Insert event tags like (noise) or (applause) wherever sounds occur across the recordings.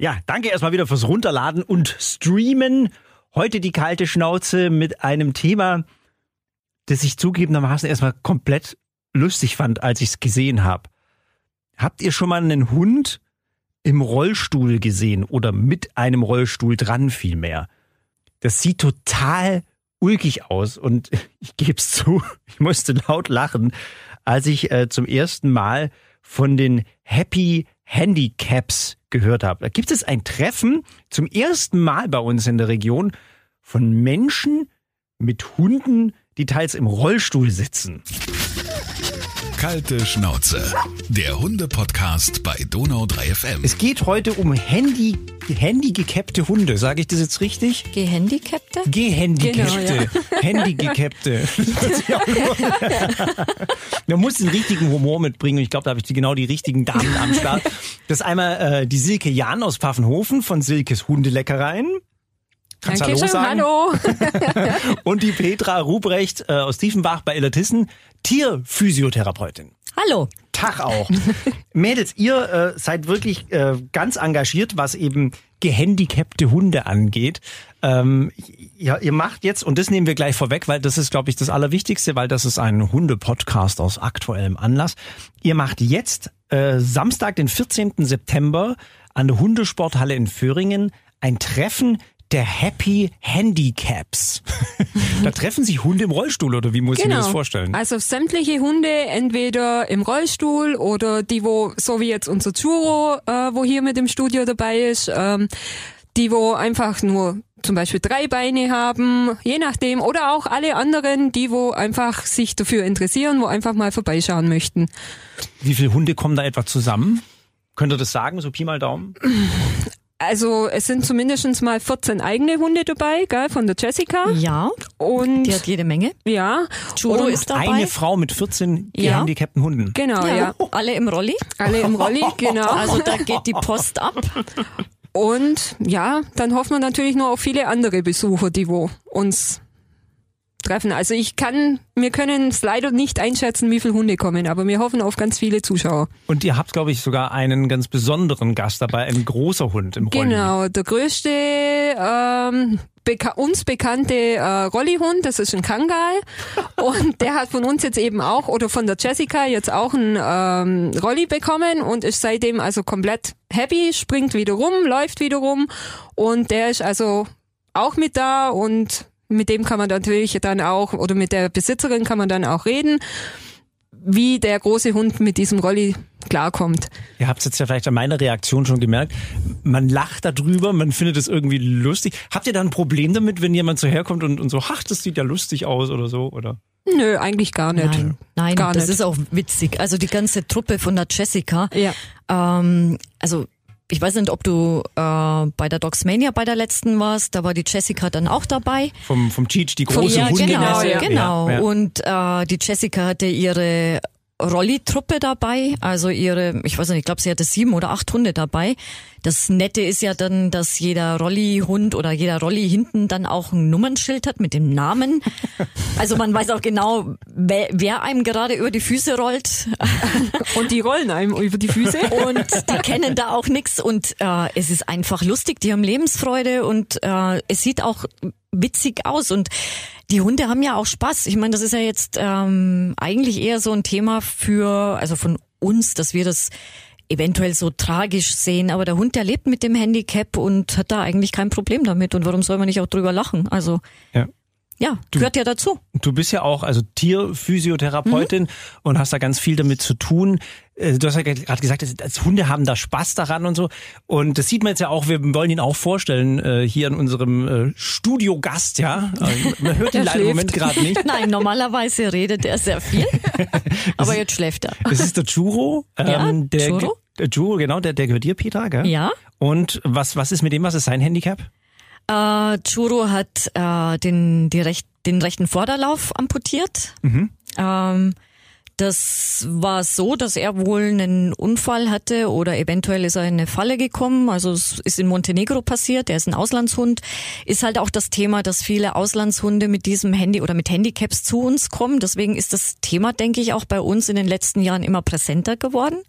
Ja, danke erstmal wieder fürs Runterladen und Streamen. Heute die kalte Schnauze mit einem Thema, das ich zugegebenermaßen erstmal komplett lustig fand, als ich es gesehen habe. Habt ihr schon mal einen Hund im Rollstuhl gesehen oder mit einem Rollstuhl dran vielmehr? Das sieht total ulkig aus und (laughs) ich gebe es zu, ich musste laut lachen, als ich äh, zum ersten Mal von den Happy Handicaps gehört habe. Da gibt es ein Treffen zum ersten Mal bei uns in der Region von Menschen mit Hunden, die teils im Rollstuhl sitzen. Kalte Schnauze. Der Hunde-Podcast bei Donau 3 FM. Es geht heute um Handy, handygecappte Hunde. Sage ich das jetzt richtig? Gehandicapte? Gehandicappte. Genau, (laughs) Handygecappte. (laughs) Man muss den richtigen Humor mitbringen. Und ich glaube, da habe ich die, genau die richtigen Damen am Start. Das ist einmal äh, die Silke Jan aus Pfaffenhofen von Silkes Hundeleckereien. Kannst Danke Hallo schön, sagen? hallo. (laughs) Und die Petra Ruprecht äh, aus Tiefenbach bei Illertissen, Tierphysiotherapeutin. Hallo. Tag auch. (laughs) Mädels, ihr äh, seid wirklich äh, ganz engagiert, was eben gehandicapte Hunde angeht. Ähm, ja, ihr macht jetzt, und das nehmen wir gleich vorweg, weil das ist, glaube ich, das Allerwichtigste, weil das ist ein Hunde-Podcast aus aktuellem Anlass. Ihr macht jetzt äh, Samstag, den 14. September an der Hundesporthalle in Föhringen ein Treffen der Happy Handicaps. (laughs) da treffen sich Hunde im Rollstuhl, oder wie muss ich mir das vorstellen? Also sämtliche Hunde, entweder im Rollstuhl oder die, wo, so wie jetzt unser Churo, äh, wo hier mit im Studio dabei ist, ähm, die, wo einfach nur zum Beispiel drei Beine haben, je nachdem, oder auch alle anderen, die, wo einfach sich dafür interessieren, wo einfach mal vorbeischauen möchten. Wie viele Hunde kommen da etwa zusammen? Könnt ihr das sagen, so Pi mal Daumen? (laughs) Also es sind zumindest mal 14 eigene Hunde dabei, gell, von der Jessica. Ja, Und die hat jede Menge. ja, und ist dabei. Eine Frau mit 14 Ja. gehandicapten Hunden. genau, ja. Alle im Rolli. Alle im Rolli, (laughs) genau. Also da geht die Post ab. Und ja, dann hoffen wir natürlich nur auf viele andere Besucher, die wo uns treffen. Also ich kann, wir können es leider nicht einschätzen, wie viele Hunde kommen, aber wir hoffen auf ganz viele Zuschauer. Und ihr habt, glaube ich, sogar einen ganz besonderen Gast dabei, ein großer Hund im Rolli. Genau, der größte ähm, beka uns bekannte äh, Rollihund, das ist ein Kangal. (laughs) und der hat von uns jetzt eben auch, oder von der Jessica jetzt auch ein ähm, Rolli bekommen und ist seitdem also komplett happy, springt wieder rum, läuft wieder rum und der ist also auch mit da und mit dem kann man natürlich dann auch, oder mit der Besitzerin kann man dann auch reden, wie der große Hund mit diesem Rolli klarkommt. Ihr habt es jetzt ja vielleicht an meiner Reaktion schon gemerkt. Man lacht darüber, man findet es irgendwie lustig. Habt ihr da ein Problem damit, wenn jemand so herkommt und, und so, ach, das sieht ja lustig aus oder so, oder? Nö, eigentlich gar nicht. Nein, nein Gar das nicht. ist auch witzig. Also die ganze Truppe von der Jessica. Ja. Ähm, also ich weiß nicht, ob du äh, bei der Dogsmania bei der letzten warst. Da war die Jessica dann auch dabei. Vom, vom Cheech, die große ja, Hunde. genau, ja. genau. Ja, ja. Und äh, die Jessica hatte ihre Rolli-Truppe dabei, also ihre, ich weiß nicht, ich glaube, sie hatte sieben oder acht Hunde dabei. Das Nette ist ja dann, dass jeder Rolli-Hund oder jeder Rolli hinten dann auch ein Nummernschild hat mit dem Namen. (laughs) Also man weiß auch genau, wer, wer einem gerade über die Füße rollt. (laughs) Und die rollen einem über die Füße. (laughs) Und die kennen da auch nix und äh, es ist einfach lustig, die haben Lebensfreude und äh, es sieht auch witzig aus und die Hunde haben ja auch Spaß. Ich meine, das ist ja jetzt ähm, eigentlich eher so ein Thema für, also von uns, dass wir das eventuell so tragisch sehen, aber der Hund, der lebt mit dem Handicap und hat da eigentlich kein Problem damit und warum soll man nicht auch drüber lachen? Also Ja. Ja, gehört ja dazu. Du bist ja auch also Tierphysiotherapeutin und hast da ganz viel damit zu tun. Äh, Du hast ja gerade gesagt, als Hunde haben da Spaß daran und so. Und das sieht man jetzt ja auch, wir wollen ihn auch vorstellen äh, hier in unserem äh, Studiogast, ja. Also, Man hört (laughs) ihn Der leider im. Moment gerade nicht. (laughs) Nein, normalerweise redet er sehr viel, (laughs) aber jetzt schläft er. Das ist der Churo. Ja, ähm, der, Churo. Der Churo, genau, der, der gehört dir, Petra, gell? Ja. Und was, was ist mit dem, was ist sein Handicap? Äh, Churo hat äh, den, die recht, den rechten Vorderlauf amputiert. Ähm, das war so, dass er wohl einen Unfall hatte oder eventuell ist er in eine Falle gekommen. Also es ist in Montenegro passiert. Er ist ein Auslandshund. Ist halt auch das Thema, dass viele Auslandshunde mit diesem Handy oder mit Handicaps zu uns kommen. Deswegen ist das Thema, denke ich, auch bei uns in den letzten Jahren immer präsenter geworden.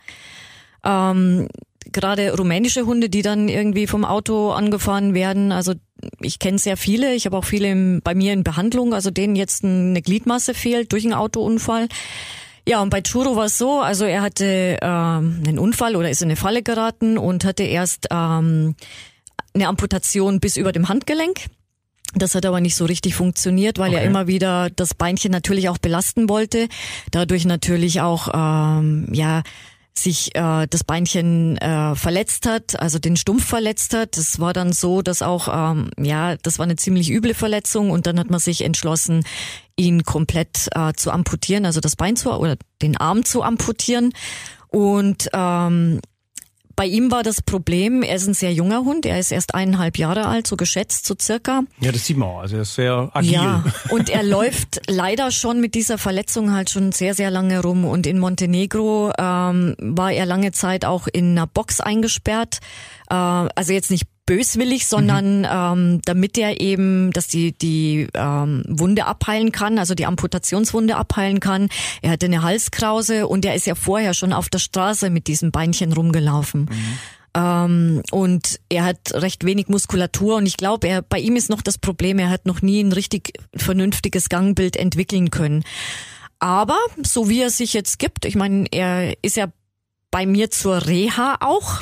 Ähm, gerade rumänische Hunde, die dann irgendwie vom Auto angefahren werden. Also ich kenne sehr viele. Ich habe auch viele im, bei mir in Behandlung, also denen jetzt eine Gliedmasse fehlt durch einen Autounfall. Ja, und bei Churo war es so, also er hatte ähm, einen Unfall oder ist in eine Falle geraten und hatte erst ähm, eine Amputation bis über dem Handgelenk. Das hat aber nicht so richtig funktioniert, weil Okay. er immer wieder das Beinchen natürlich auch belasten wollte. Dadurch natürlich auch ähm, ja sich äh, das Beinchen äh, verletzt hat, also den Stumpf verletzt hat. Das war dann so, dass auch ähm, ja, das war eine ziemlich üble Verletzung und dann hat man sich entschlossen, ihn komplett äh, zu amputieren, also das Bein zu oder den Arm zu amputieren. Und ähm, bei ihm war das Problem, er ist ein sehr junger Hund, er ist erst eineinhalb Jahre alt, so geschätzt, so circa. Ja, das sieht man auch. Also er ist sehr agil. Ja, und er läuft (laughs) leider schon mit dieser Verletzung halt schon sehr, sehr lange rum. Und in Montenegro ähm, war er lange Zeit auch in einer Box eingesperrt. Äh, also jetzt nicht böswillig, sondern ähm, damit er eben, dass die die ähm, Wunde abheilen kann, also die Amputationswunde abheilen kann. Er hatte eine Halskrause und er ist ja vorher schon auf der Straße mit diesem Beinchen rumgelaufen. Ähm, und er hat recht wenig Muskulatur und ich glaube, er bei ihm ist noch das Problem, er hat noch nie ein richtig vernünftiges Gangbild entwickeln können. Aber so wie er sich jetzt gibt, ich meine, er ist ja bei mir zur Reha auch.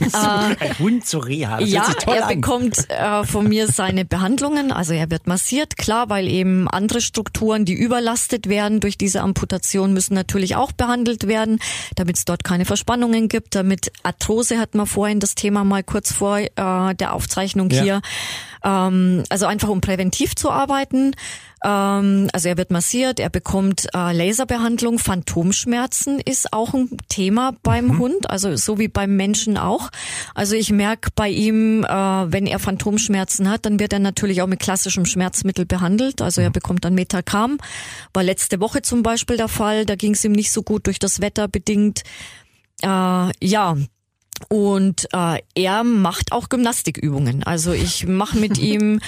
(laughs) Ein Hund zur Reha. Das ja, er an. bekommt äh, von mir seine Behandlungen. Also er wird massiert, klar, weil eben andere Strukturen, die überlastet werden durch diese Amputation, müssen natürlich auch behandelt werden, damit es dort keine Verspannungen gibt. Damit Arthrose hatten wir vorhin das Thema mal kurz vor äh, der Aufzeichnung Ja. hier. Ähm, also einfach um präventiv zu arbeiten. Ähm, also er wird massiert, er bekommt äh, Laserbehandlung, Phantomschmerzen ist auch ein Thema beim Hund, also so wie beim Menschen auch. Also ich merke bei ihm, äh, wenn er Phantomschmerzen hat, dann wird er natürlich auch mit klassischem Schmerzmittel behandelt. Also er bekommt dann Metacam. War letzte Woche zum Beispiel der Fall, da ging es ihm nicht so gut durch das Wetter bedingt. Äh, ja, und äh, er macht auch Gymnastikübungen. Also ich mache mit (laughs) ihm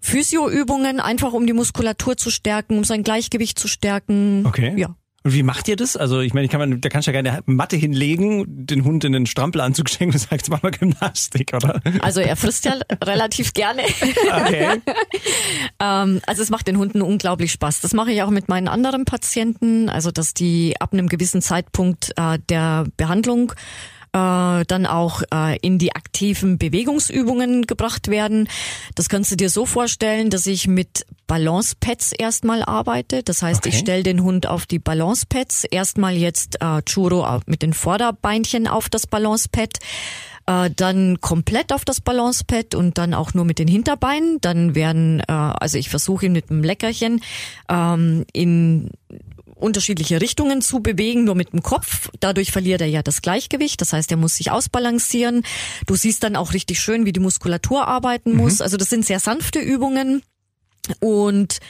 Physioübungen, einfach um die Muskulatur zu stärken, um sein Gleichgewicht zu stärken. Okay. Ja. Und wie macht ihr das? Also ich meine, kann man, da kannst du ja gerne eine Matte hinlegen, den Hund in den Strampelanzug schenken und sagst, mach mal Gymnastik, oder? Also er frisst ja (laughs) relativ gerne. Okay. (laughs) Ähm, also es macht den Hunden unglaublich Spaß. Das mache ich auch mit meinen anderen Patienten, also dass die ab einem gewissen Zeitpunkt äh, der Behandlung äh, dann auch äh, in die aktiven Bewegungsübungen gebracht werden. Das kannst du dir so vorstellen, dass ich mit Balancepads erstmal arbeite. Das heißt, ich Okay. stelle den Hund auf die Balancepads. Erstmal jetzt äh, Churo mit den Vorderbeinchen auf das Balancepad äh, dann komplett auf das Balancepad und dann auch nur mit den Hinterbeinen. Dann werden, äh, also ich versuche ihn mit einem Leckerchen ähm, in unterschiedliche Richtungen zu bewegen, nur mit dem Kopf. Dadurch verliert er ja das Gleichgewicht. Das heißt, er muss sich ausbalancieren. Du siehst dann auch richtig schön, wie die Muskulatur arbeiten muss. Also das sind sehr sanfte Übungen. Und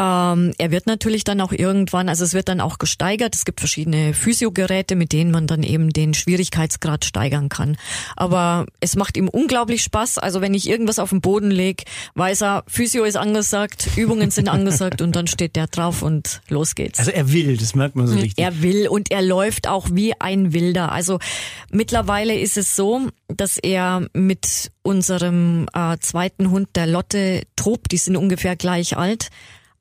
ähm, er wird natürlich dann auch irgendwann, also es wird dann auch gesteigert. Es gibt verschiedene Physiogeräte, mit denen man dann eben den Schwierigkeitsgrad steigern kann. Aber es macht ihm unglaublich Spaß. Also wenn ich irgendwas auf den Boden leg, weiß er, Physio ist angesagt, Übungen sind angesagt und dann steht der drauf und los geht's. Also er will, das merkt man so richtig. Er will und er läuft auch wie ein Wilder. Also mittlerweile ist es so, dass er mit unserem äh, zweiten Hund, der Lotte, tobt. Die sind ungefähr gleich alt.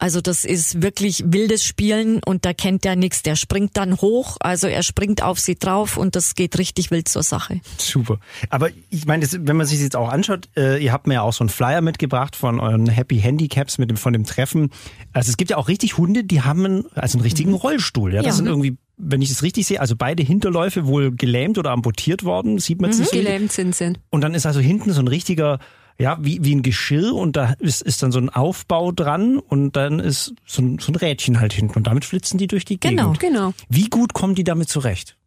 Also das ist wirklich wildes Spielen und da kennt er nichts. Der springt dann hoch, also er springt auf sie drauf und das geht richtig wild zur Sache. Super. Aber ich meine, wenn man sich das jetzt auch anschaut, äh, ihr habt mir ja auch so einen Flyer mitgebracht von euren Happy Handicaps mit dem von dem Treffen. Also es gibt ja auch richtig Hunde, die haben einen, also einen richtigen Rollstuhl. Ja, das Ja. sind irgendwie, wenn ich es richtig sehe, also beide Hinterläufe wohl gelähmt oder amputiert worden, sieht man es nicht so. Gelähmt sind sie. Und dann ist also hinten so ein richtiger, ja, wie, wie ein Geschirr und da ist, ist dann so ein Aufbau dran und dann ist so ein, so ein Rädchen halt hinten und damit flitzen die durch die Genau. Gegend. Genau. Wie gut kommen die damit zurecht?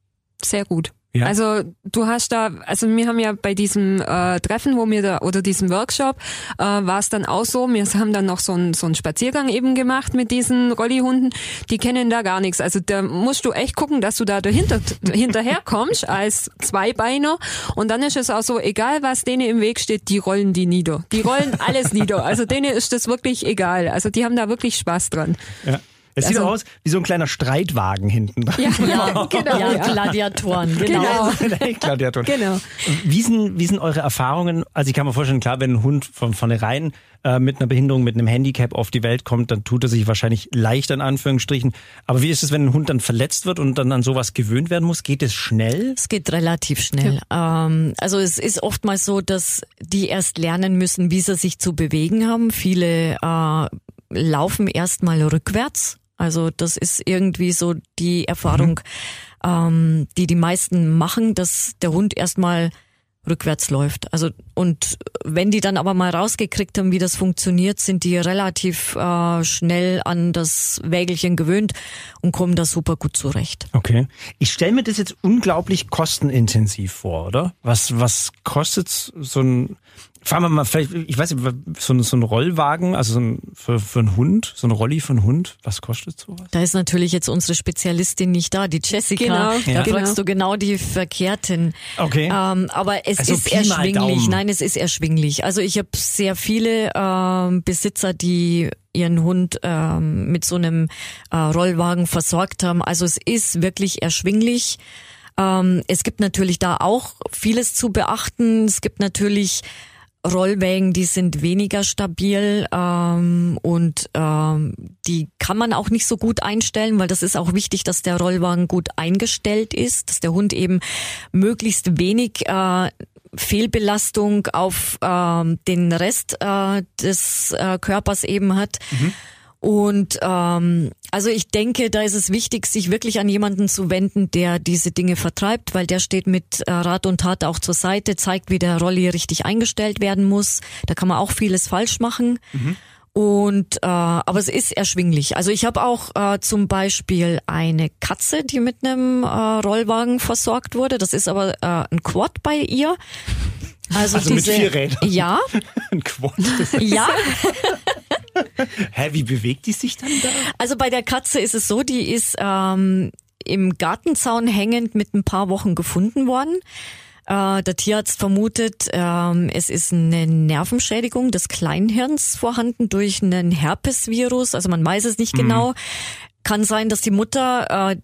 Sehr gut. Ja. Also du hast da, also wir haben ja bei diesem äh, Treffen, wo wir da oder diesem Workshop, äh, war es dann auch so, wir haben dann noch so einen so einen Spaziergang eben gemacht mit diesen Rollihunden, die kennen da gar nichts. Also da musst du echt gucken, dass du da dahinter hinterherkommst (laughs) als Zweibeiner und dann ist es auch so, egal was denen im Weg steht, die rollen die nieder. Die rollen alles nieder. Also denen ist das wirklich egal. Also die haben da wirklich Spaß dran. Ja. Es sieht Also- aus wie so ein kleiner Streitwagen hinten. Ja, (laughs) Ja, genau. ja, ja. Gladiatoren, genau. Genau. (laughs) Gladiatoren. Genau. Wie sind, wie sind eure Erfahrungen? Also ich kann mir vorstellen, klar, wenn ein Hund von vornherein äh, mit einer Behinderung, mit einem Handicap auf die Welt kommt, dann tut er sich wahrscheinlich leichter in Anführungsstrichen. Aber wie ist es, wenn ein Hund dann verletzt wird und dann an sowas gewöhnt werden muss? Geht es schnell? Es geht relativ schnell. Ähm, also es ist oftmals so, dass die erst lernen müssen, wie sie sich zu bewegen haben. Viele äh, laufen erstmal rückwärts. Also das ist irgendwie so die Erfahrung, ähm, die die meisten machen, dass der Hund erstmal rückwärts läuft. Also und wenn die dann aber mal rausgekriegt haben, wie das funktioniert, sind die relativ äh, schnell an das Wägelchen gewöhnt und kommen da super gut zurecht. Okay. Ich stelle mir das jetzt unglaublich kostenintensiv vor, oder? Was, was kostet so ein, fahren wir mal vielleicht, ich weiß nicht, so ein, so ein Rollwagen, also so ein, für, für einen Hund, so ein Rolli für einen Hund, was kostet sowas? Da ist natürlich jetzt unsere Spezialistin nicht da, die Jessica. Genau, da ja. fragst genau. du genau die Verkehrten. Okay. Ähm, aber es Also ist Pi erschwinglich. Nein, es ist erschwinglich. Also ich habe sehr viele ähm, Besitzer, die ihren Hund ähm, mit so einem äh, Rollwagen versorgt haben. Also es ist wirklich erschwinglich. Ähm, es gibt natürlich da auch vieles zu beachten. Es gibt natürlich Rollwägen, die sind weniger stabil ähm, und ähm, die kann man auch nicht so gut einstellen, weil das ist auch wichtig, dass der Rollwagen gut eingestellt ist, dass der Hund eben möglichst wenig äh, Fehlbelastung auf ähm, den Rest äh, des äh, Körpers eben hat. Und ähm, also ich denke, da ist es wichtig, sich wirklich an jemanden zu wenden, der diese Dinge vertreibt, weil der steht mit äh, Rat und Tat auch zur Seite, zeigt, wie der Rolli richtig eingestellt werden muss. Da kann man auch vieles falsch machen. Und äh, aber es ist erschwinglich. Also ich habe auch äh, zum Beispiel eine Katze, die mit einem äh, Rollwagen versorgt wurde. Das ist aber äh, ein Quad bei ihr. Also, Also mit diese, vier Rädern. Ja, (laughs) Ein Quad. Das ist, ja. (laughs) (laughs) hä, wie bewegt die sich dann da? Also bei der Katze ist es so, die ist ähm, im Gartenzaun hängend mit ein paar Wochen gefunden worden. Äh, der Tierarzt vermutet, ähm, es ist eine Nervenschädigung des Kleinhirns vorhanden durch einen Herpesvirus. Also man weiß es nicht genau. Kann sein, dass die Mutter äh,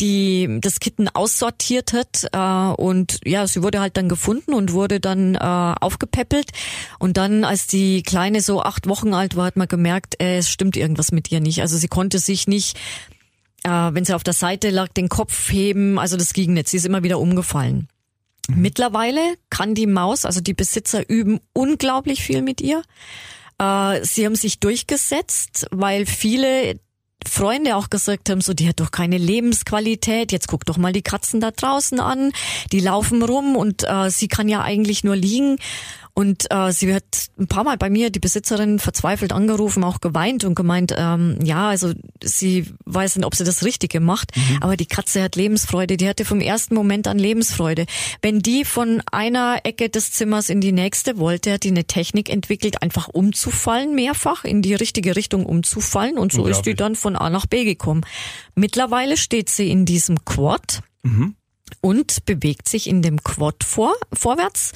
die das Kitten aussortiert hat äh, und ja, sie wurde halt dann gefunden und wurde dann äh, aufgepäppelt und dann, als die Kleine so acht Wochen alt war, hat man gemerkt, äh, es stimmt irgendwas mit ihr nicht. Also sie konnte sich nicht, äh, wenn sie auf der Seite lag, den Kopf heben, also das ging nicht. Sie ist immer wieder umgefallen. Mittlerweile kann die Maus, also die Besitzer üben unglaublich viel mit ihr. Äh, sie haben sich durchgesetzt, weil viele Freunde auch gesagt haben, so, die hat doch keine Lebensqualität, jetzt guck doch mal die Katzen da draußen an, die laufen rum und äh, sie kann ja eigentlich nur liegen. Und äh, sie hat ein paar Mal bei mir, die Besitzerin, verzweifelt angerufen, auch geweint und gemeint, ähm, ja, also sie weiß nicht, ob sie das Richtige macht, aber die Katze hat Lebensfreude, die hatte vom ersten Moment an Lebensfreude. Wenn die von einer Ecke des Zimmers in die nächste wollte, hat die eine Technik entwickelt, einfach umzufallen, mehrfach in die richtige Richtung umzufallen und so ist die dann von A nach B gekommen. Mittlerweile steht sie in diesem Quad und bewegt sich in dem Quad vor, vorwärts.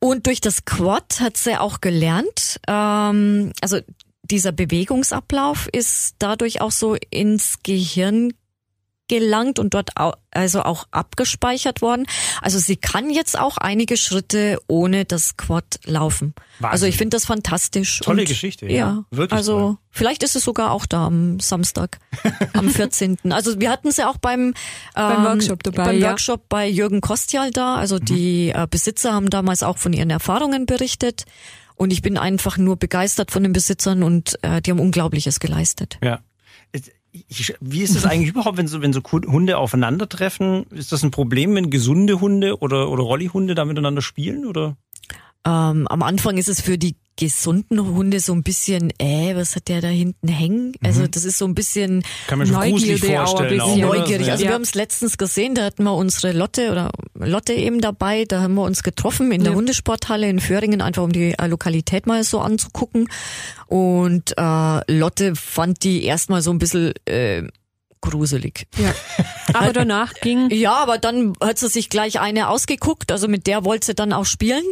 Und durch das Quad hat sie auch gelernt, ähm, also dieser Bewegungsablauf ist dadurch auch so ins Gehirn gelangt und dort au also auch abgespeichert worden. Also sie kann jetzt auch einige Schritte ohne das Quad laufen. Wahnsinn. Also ich finde das fantastisch. Tolle und, Geschichte, ja. Ja, Wirklich Also toll. vielleicht ist es sogar auch da am Samstag, (laughs) am 14. Also wir hatten sie auch beim, Beim ähm, Workshop dabei, Beim ja. Workshop bei Jürgen Kostjal da. Also die äh, Besitzer haben damals auch von ihren Erfahrungen berichtet. Und ich bin einfach nur begeistert von den Besitzern und äh, die haben Unglaubliches geleistet. Ja. Wie ist es eigentlich überhaupt, wenn so, wenn so Hunde aufeinandertreffen? Ist das ein Problem, wenn gesunde Hunde oder, oder Rollihunde da miteinander spielen? Oder? Ähm, am Anfang ist es für die gesunden Hunde so ein bisschen, äh, was hat der da hinten hängen? Also das ist so ein bisschen Kann man schon ein vorstellen. bisschen. Auch, neugierig. Also Ja. wir haben es letztens gesehen, da hatten wir unsere Lotte oder Lotte eben dabei, da haben wir uns getroffen in der Ja. Hundesporthalle in Föhringen, einfach um die äh, Lokalität mal so anzugucken. Und äh, Lotte fand die erstmal so ein bisschen äh, gruselig. Ja. (laughs) Aber danach ging Ja, aber dann hat sie sich gleich eine ausgeguckt, also mit der wollte sie dann auch spielen.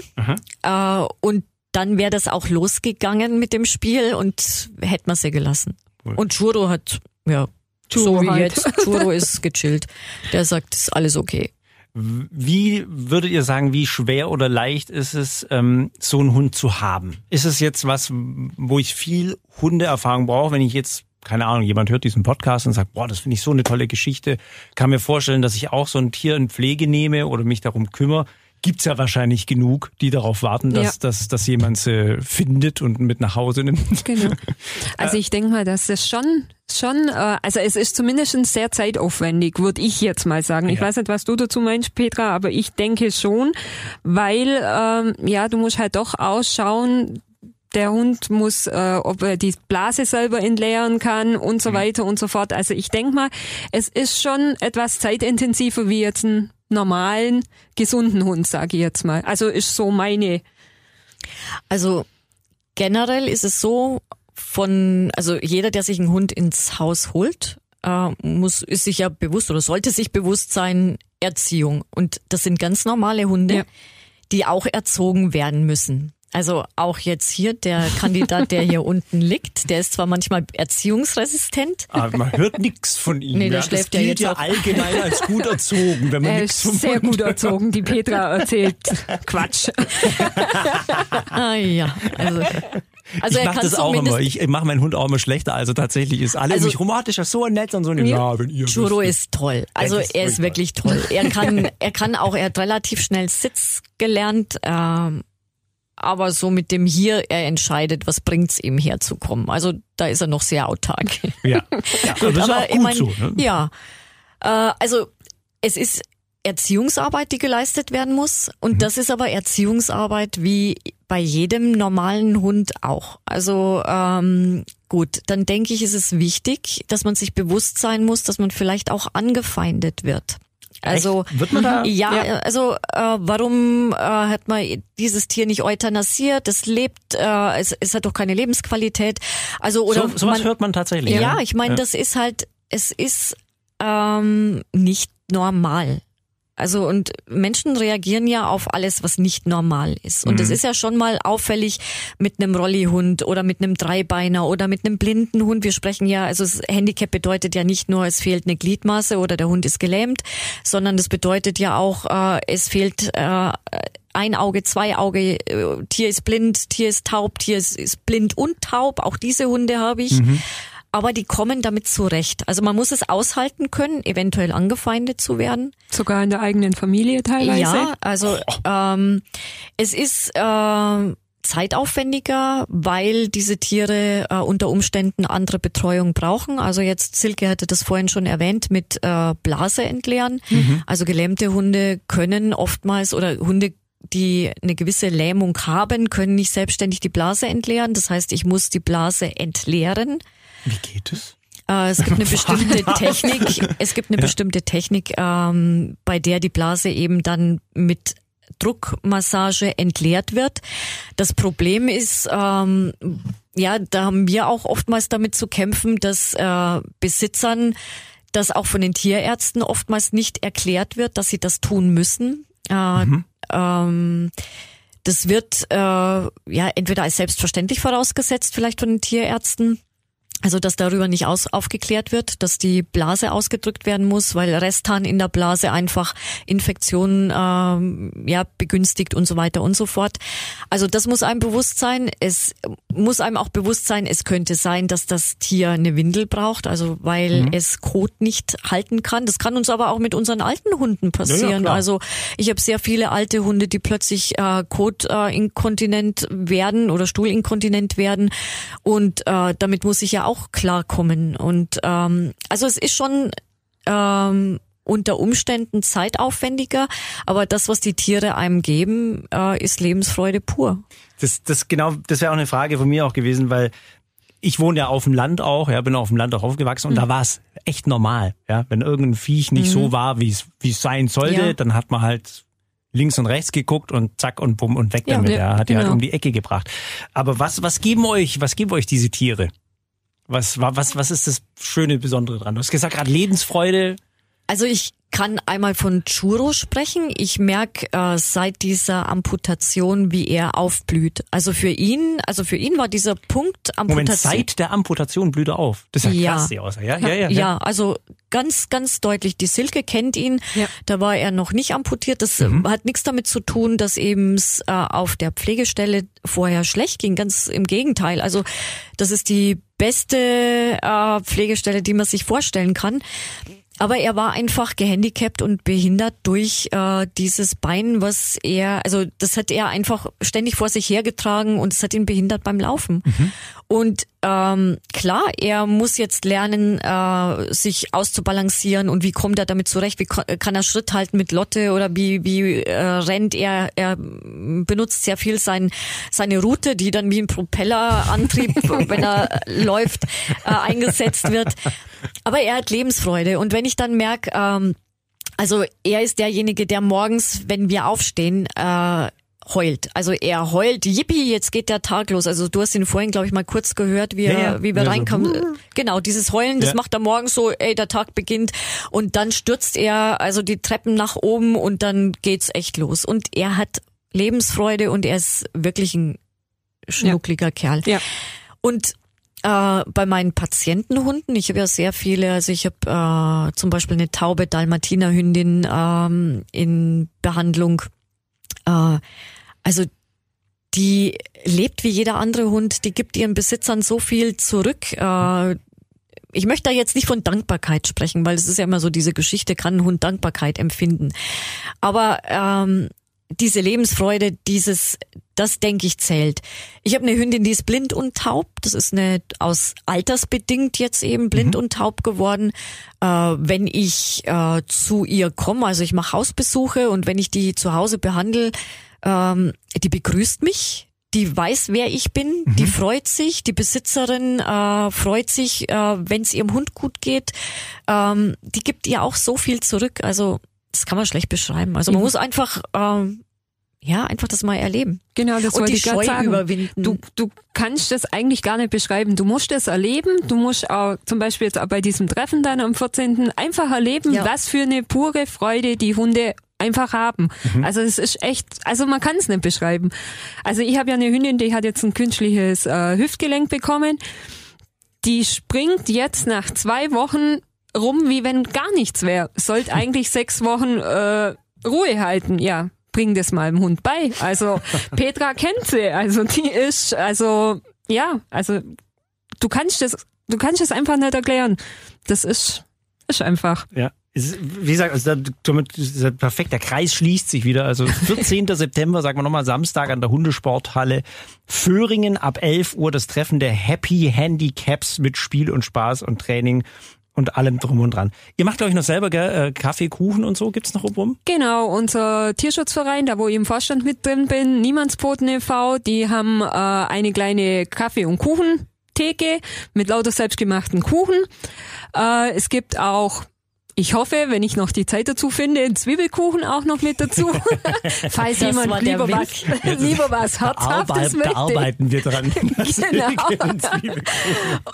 Äh, und dann wäre das auch losgegangen mit dem Spiel und hätte man sie gelassen. Cool. Und Churo hat ja, Churro so wie halt. jetzt. Churro ist gechillt. Der sagt, ist alles okay. Wie würdet ihr sagen, wie schwer oder leicht ist es, ähm, so einen Hund zu haben? Ist es jetzt was, wo ich viel Hundeerfahrung brauche, wenn ich jetzt keine Ahnung, jemand hört diesen Podcast und sagt, boah, das finde ich so eine tolle Geschichte, kann mir vorstellen, dass ich auch so ein Tier in Pflege nehme oder mich darum kümmere. Gibt's ja wahrscheinlich genug, die darauf warten, dass, Ja. dass, dass jemand sie findet und mit nach Hause nimmt. Genau. (laughs) Also ich denke mal, dass das schon, schon, äh, also es ist zumindest sehr zeitaufwendig, würde ich jetzt mal sagen. Ich Ja. weiß nicht, was du dazu meinst, Petra, aber ich denke schon, weil ähm, ja, du musst halt doch ausschauen, der Hund muss, äh, ob er die Blase selber entleeren kann und so weiter und so fort. Also ich denke mal, es ist schon etwas zeitintensiver wie jetzt einen normalen, gesunden Hund, sage ich jetzt mal. Also ist so meine Also generell ist es so, von, also jeder, der sich einen Hund ins Haus holt, äh, muss, ist sich ja bewusst oder sollte sich bewusst sein, Erziehung. Und das sind ganz normale Hunde, Ja. die auch erzogen werden müssen. Also auch jetzt hier der Kandidat, der hier (laughs) unten liegt, der ist zwar manchmal erziehungsresistent, Aber man hört nichts von ihm. Nee, der ja. schläft das ja gilt jetzt ja auch. allgemein als gut erzogen, wenn man Er nichts ist vom sehr gut erzogen, die Petra erzählt (laughs) Quatsch. (laughs) ah ja, also, also ich er mache das auch immer. Ich mache meinen Hund auch immer schlechter. Also tatsächlich ist alle Also- um mich rum, oh, das ist ja so nett und so. Ja, Ja. wenn ihr wüsstet. ist toll. Also Das ist er ist wirklich toll. Er kann, er kann auch, er hat relativ schnell Sitz gelernt, ähm, aber so mit dem hier, er entscheidet, was bringt's ihm herzukommen. Also da ist er noch sehr autark. Ja, (laughs) ja aber das ist auch ich gut mein, so. Ne? Ja, äh, also es ist Erziehungsarbeit, die geleistet werden muss. Und Mhm. das ist aber Erziehungsarbeit wie bei jedem normalen Hund auch. Also ähm, gut, dann denke ich, ist es wichtig, dass man sich bewusst sein muss, dass man vielleicht auch angefeindet wird. Also Echt? Wird man da? (laughs) ja, Ja. also äh, warum äh, hat man dieses Tier nicht euthanasiert? Es lebt, äh, es, es hat doch keine Lebensqualität. Also oder so, sowas man, hört man tatsächlich. ja, ich meine, Ja. das ist halt, es ist ähm, nicht normal. Also und Menschen reagieren ja auf alles, was nicht normal ist. Und Mhm. es ist ja schon mal auffällig mit einem Rollihund oder mit einem Dreibeiner oder mit einem blinden Hund. Wir sprechen ja, also das Handicap bedeutet ja nicht nur, es fehlt eine Gliedmaße oder der Hund ist gelähmt, sondern das bedeutet ja auch, äh, es fehlt äh, ein Auge, zwei Auge, äh, Tier ist blind, Tier ist taub, Tier ist, ist blind und taub. Auch diese Hunde habe ich. Aber die kommen damit zurecht. Also man muss es aushalten können, eventuell angefeindet zu werden. Sogar in der eigenen Familie teilweise. Ja, also ähm, es ist äh, zeitaufwendiger, weil diese Tiere äh, unter Umständen andere Betreuung brauchen. Also jetzt Silke hatte das vorhin schon erwähnt mit äh, Blase entleeren. Also gelähmte Hunde können oftmals oder Hunde die eine gewisse Lähmung haben, können nicht selbstständig die Blase entleeren. Das heißt, ich muss die Blase entleeren. Wie geht es? Äh, es gibt eine (laughs) bestimmte Technik, es gibt eine bestimmte Technik, ähm, bei der die Blase eben dann mit Druckmassage entleert wird. Das Problem ist, ähm, ja, da haben wir auch oftmals damit zu kämpfen, dass äh, Besitzern das auch von den Tierärzten oftmals nicht erklärt wird, dass sie das tun müssen. Äh, ähm, das wird äh, ja entweder als selbstverständlich vorausgesetzt, vielleicht von den Tierärzten, also dass darüber nicht aus, aufgeklärt wird, dass die Blase ausgedrückt werden muss, weil Restan in der Blase einfach Infektionen ähm, ja begünstigt und so weiter und so fort. Also das muss einem bewusst sein. Es muss einem auch bewusst sein, es könnte sein, dass das Tier eine Windel braucht, also weil es Kot nicht halten kann. Das kann uns aber auch mit unseren alten Hunden passieren. klar. also ich habe sehr viele alte Hunde, die plötzlich äh, Kot-inkontinent werden oder Stuhlinkontinent werden und äh, damit muss ich ja auch klarkommen. Und ähm, also es ist schon ähm, unter Umständen zeitaufwendiger, aber das, was die Tiere einem geben, äh, ist Lebensfreude pur. Das, das genau, das wäre auch eine Frage von mir auch gewesen, weil ich wohne ja auf dem Land auch, ja, bin auf dem Land auch aufgewachsen und Mhm. da war es echt normal, ja, wenn irgendein Viech nicht so war, wie es wie es sein sollte, Ja. dann hat man halt links und rechts geguckt und zack und bumm und weg Ja, damit, ja, hat die halt genau. um die Ecke gebracht. Aber was was geben euch, was geben euch diese Tiere? Was wa- was was ist das schöne Besondere dran? Du hast gesagt gerade Lebensfreude. Also ich kann einmal von Churo sprechen. Ich merke äh, seit dieser Amputation, wie er aufblüht. Also für ihn, also für ihn war dieser Punkt Moment, Amputation. seit der Amputation blüht er auf. Das ist ja, Ja. krass, die Aussage. Ja, ja, ja. Ja, also ganz, ganz deutlich. Die Silke kennt ihn. Ja. Da war er noch nicht amputiert. Das äh, hat nichts damit zu tun, dass eben es äh, auf der Pflegestelle vorher schlecht ging. Ganz im Gegenteil. Also das ist die beste äh, Pflegestelle, die man sich vorstellen kann. Aber er war einfach gehandicapt und behindert durch äh, dieses Bein, was er, also das hat er einfach ständig vor sich hergetragen und es hat ihn behindert beim Laufen. Und ähm, klar, er muss jetzt lernen, äh, sich auszubalancieren und wie kommt er damit zurecht, wie kann er Schritt halten mit Lotte oder wie, wie äh, rennt er, er benutzt sehr viel sein, seine Route, die dann wie ein Propellerantrieb, (laughs) wenn er läuft, äh, eingesetzt wird. Aber er hat Lebensfreude und wenn ich dann merke, ähm, also er ist derjenige, der morgens, wenn wir aufstehen, äh, heult. Also er heult, yippie, jetzt geht der Tag los. Also du hast ihn vorhin, glaube ich, mal kurz gehört, wie, Ja, er, wie wir Ja, so, reinkamen. Genau, dieses Heulen, das Ja. macht er morgens so, ey, der Tag beginnt. Und dann stürzt er also die Treppen nach oben und dann geht's echt los. Und er hat Lebensfreude und er ist wirklich ein schnuckliger Kerl. Ja. Und äh, bei meinen Patientenhunden, ich habe ja sehr viele, also ich habe äh, zum Beispiel eine taube Dalmatinerhündin ähm, in Behandlung. Äh, also die lebt wie jeder andere Hund, die gibt ihren Besitzern so viel zurück. Äh, ich möchte da jetzt nicht von Dankbarkeit sprechen, weil es ist ja immer so diese Geschichte, kann ein Hund Dankbarkeit empfinden. Aber ähm, diese Lebensfreude, dieses, das denke ich zählt. Ich habe eine Hündin, die ist blind und taub. Das ist eine aus altersbedingt jetzt eben blind und taub geworden. Äh, wenn ich äh, zu ihr komme, also ich mache Hausbesuche und wenn ich die zu Hause behandle, ähm, die begrüßt mich. Die weiß, wer ich bin, die freut sich, die Besitzerin äh, freut sich, äh, wenn es ihrem Hund gut geht. Ähm, die gibt ihr auch so viel zurück. Also das kann man schlecht beschreiben. Also man muss einfach, ähm, ja, einfach das mal erleben. Genau, das Und wollte die ich gerade Scheu sagen. überwinden. Du, du kannst das eigentlich gar nicht beschreiben. Du musst es erleben. Du musst auch zum Beispiel jetzt auch bei diesem Treffen dann am 14. einfach erleben, Ja. was für eine pure Freude die Hunde einfach haben. Also es ist echt, also man kann es nicht beschreiben. Also ich habe ja eine Hündin, die hat jetzt ein künstliches äh, Hüftgelenk bekommen. Die springt jetzt nach zwei Wochen rum, wie wenn gar nichts wäre. Sollte (laughs) eigentlich sechs Wochen äh, Ruhe halten, ja. Bring das mal dem Hund bei. Also (laughs) Petra kennt sie. Also die ist, also ja, also du kannst das, du kannst es einfach nicht erklären. Das ist, ist einfach. Ja. Wie gesagt, also da- damit ist ja perfekt, der Kreis schließt sich wieder. Also (laughs) 14. September, sagen wir nochmal, Samstag an der Hundesporthalle Föhringen ab 11 Uhr das Treffen der Happy Handicaps mit Spiel und Spaß und Training und allem drum und dran. Ihr macht, glaube ich, noch selber gell? Äh, Kaffee, Kuchen und so gibt's noch rum? Genau, unser Tierschutzverein, da wo ich im Vorstand mit drin bin, Niemandspfoten e.V., die haben äh, eine kleine Kaffee- und Kuchentheke mit lauter selbstgemachten Kuchen. Äh, es gibt auch ich hoffe, wenn ich noch die Zeit dazu finde, einen Zwiebelkuchen auch noch mit dazu. (laughs) Falls Das jemand lieber was, (laughs) lieber was Herzhaftes Arbeit, möchte. arbeiten wir dran. (laughs) Genau.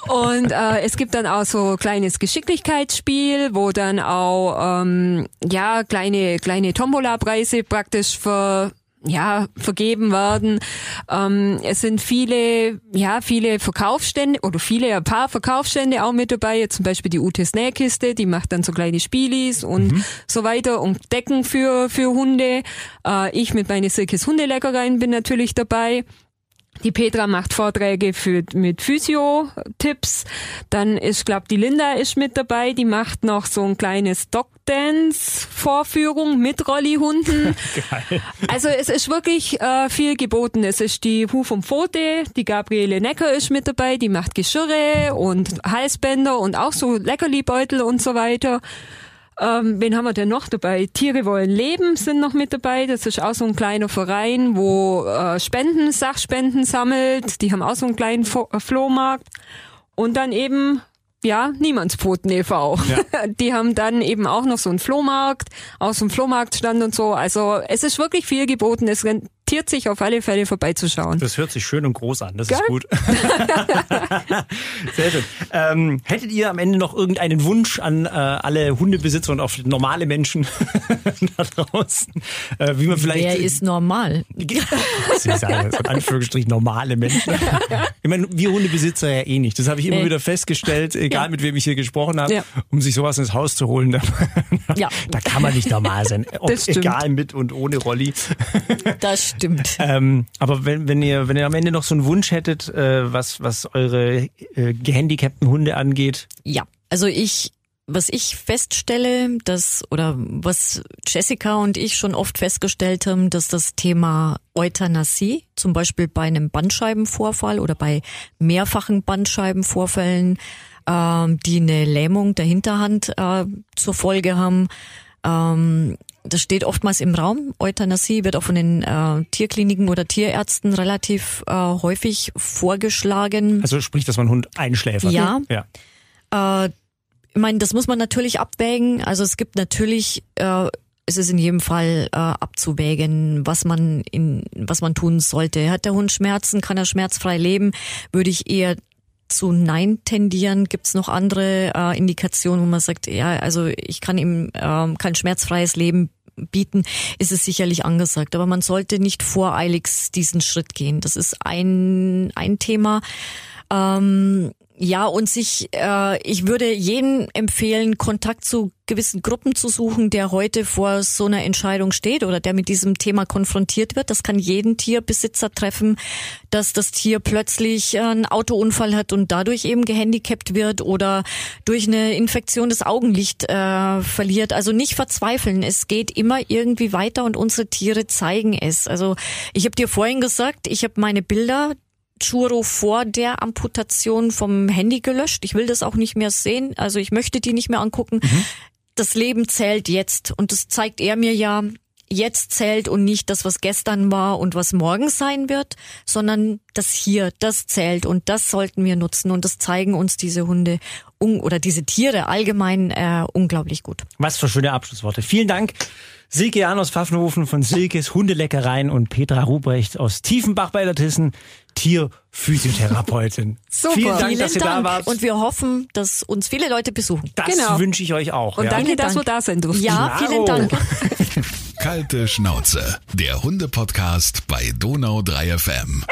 Und äh, es gibt dann auch so kleines Geschicklichkeitsspiel, wo dann auch ähm, ja kleine kleine Tombola-Preise praktisch ver ja, vergeben werden. Ähm, es sind viele, ja, viele Verkaufsstände oder viele, ein paar Verkaufsstände auch mit dabei. Jetzt zum Beispiel die Ute Snäkiste, die macht dann so kleine Spielis und so weiter und Decken für, für Hunde. Äh, ich mit meinen Silkes Hundeleckereien bin natürlich dabei. Die Petra macht Vorträge für, mit Physio-Tipps. Dann ist, glaube die Linda ist mit dabei. Die macht noch so ein kleines Dog-Dance-Vorführung mit Rollihunden. (laughs) Also es ist wirklich äh, viel geboten. Es ist die Huf und Pfote, die Gabriele Necker ist mit dabei. Die macht Geschirre und Halsbänder und auch so Leckerlibeutel und so weiter. Ähm, wen haben wir denn noch dabei? Tiere wollen leben sind noch mit dabei. Das ist auch so ein kleiner Verein, wo äh, Spenden, Sachspenden sammelt. Die haben auch so einen kleinen Flohmarkt. Und dann eben, ja, Niemandspfoten e.V. (laughs) Die haben dann eben auch noch so einen Flohmarkt, aus dem Flohmarktstand und so. Also es ist wirklich viel geboten. Es rentiert sich auf alle Fälle vorbeizuschauen. Das hört sich schön und groß an, das Gell? ist gut. (laughs) Sehr schön. Ähm, hättet ihr am Ende noch irgendeinen Wunsch an äh, alle Hundebesitzer und auch normale Menschen (laughs) da draußen, äh, wie man vielleicht... Wer ist normal? (laughs) Sie sagen das in Anführungsstrichen normale Menschen. Ich meine, wir Hundebesitzer ja eh nicht. Das habe ich immer Nee. wieder festgestellt, egal mit wem ich hier gesprochen habe, Ja. um sich sowas ins Haus zu holen. Da, Ja. da kann man nicht normal sein. Ob, egal mit und ohne Rolli. Das stimmt. (laughs) Ähm, aber wenn, wenn ihr wenn ihr am Ende noch so einen Wunsch hättet, äh, was was eure äh, gehandicapten Hunde angeht, Ja, also ich, was ich feststelle, dass, oder was Jessica und ich schon oft festgestellt haben, dass das Thema Euthanasie, zum Beispiel bei einem Bandscheibenvorfall oder bei mehrfachen Bandscheibenvorfällen, ähm, die eine Lähmung der Hinterhand äh, zur Folge haben, ähm, das steht oftmals im Raum. Euthanasie wird auch von den äh, Tierkliniken oder Tierärzten relativ äh, häufig vorgeschlagen. also sprich, dass man Hund einschläfert. Ja. ja. Äh, ich meine, das muss man natürlich abwägen. Also es gibt natürlich, äh, es ist in jedem Fall äh, abzuwägen, was man in, was man tun sollte. Hat der Hund Schmerzen, kann er schmerzfrei leben, würde ich eher zu Nein tendieren. Gibt es noch andere äh, Indikationen, wo man sagt, ja, also ich kann ihm ähm, kein schmerzfreies Leben bieten, ist es sicherlich angesagt. Aber man sollte nicht voreilig diesen Schritt gehen. Das ist ein, ein Thema. Ähm, ja, und sich, äh, ich würde jedem empfehlen, Kontakt zu gewissen Gruppen zu suchen, der heute vor so einer Entscheidung steht oder der mit diesem Thema konfrontiert wird. Das kann jeden Tierbesitzer treffen, dass das Tier plötzlich einen Autounfall hat und dadurch eben gehandicapt wird oder durch eine Infektion das Augenlicht äh, verliert. Also nicht verzweifeln. Es geht immer irgendwie weiter und unsere Tiere zeigen es. Also ich habe dir vorhin gesagt, ich habe meine Bilder Churro vor der Amputation vom Handy gelöscht. Ich will das auch nicht mehr sehen. Also ich möchte die nicht mehr angucken. Das Leben zählt jetzt. Und das zeigt er mir ja, jetzt zählt und nicht das, was gestern war und was morgen sein wird, sondern das hier, das zählt und das sollten wir nutzen. Und das zeigen uns diese Hunde un oder diese Tiere allgemein äh, unglaublich gut. Was für schöne Abschlussworte. Vielen Dank. Silke Jahn aus Pfaffenhofen von Silkes Hundeleckereien und Petra Ruprecht aus Tiefenbach bei der Tissen, Tierphysiotherapeutin. (laughs) Super. Vielen Dank, Vielen dass ihr da Dank. wart. Und wir hoffen, dass uns viele Leute besuchen. das Genau. wünsche ich euch auch. Und ja. danke, Vielen dass wir da sein durften. Ja, vielen Klaro. Dank. Kalte Schnauze, der Hunde-Podcast bei Donau 3 FM.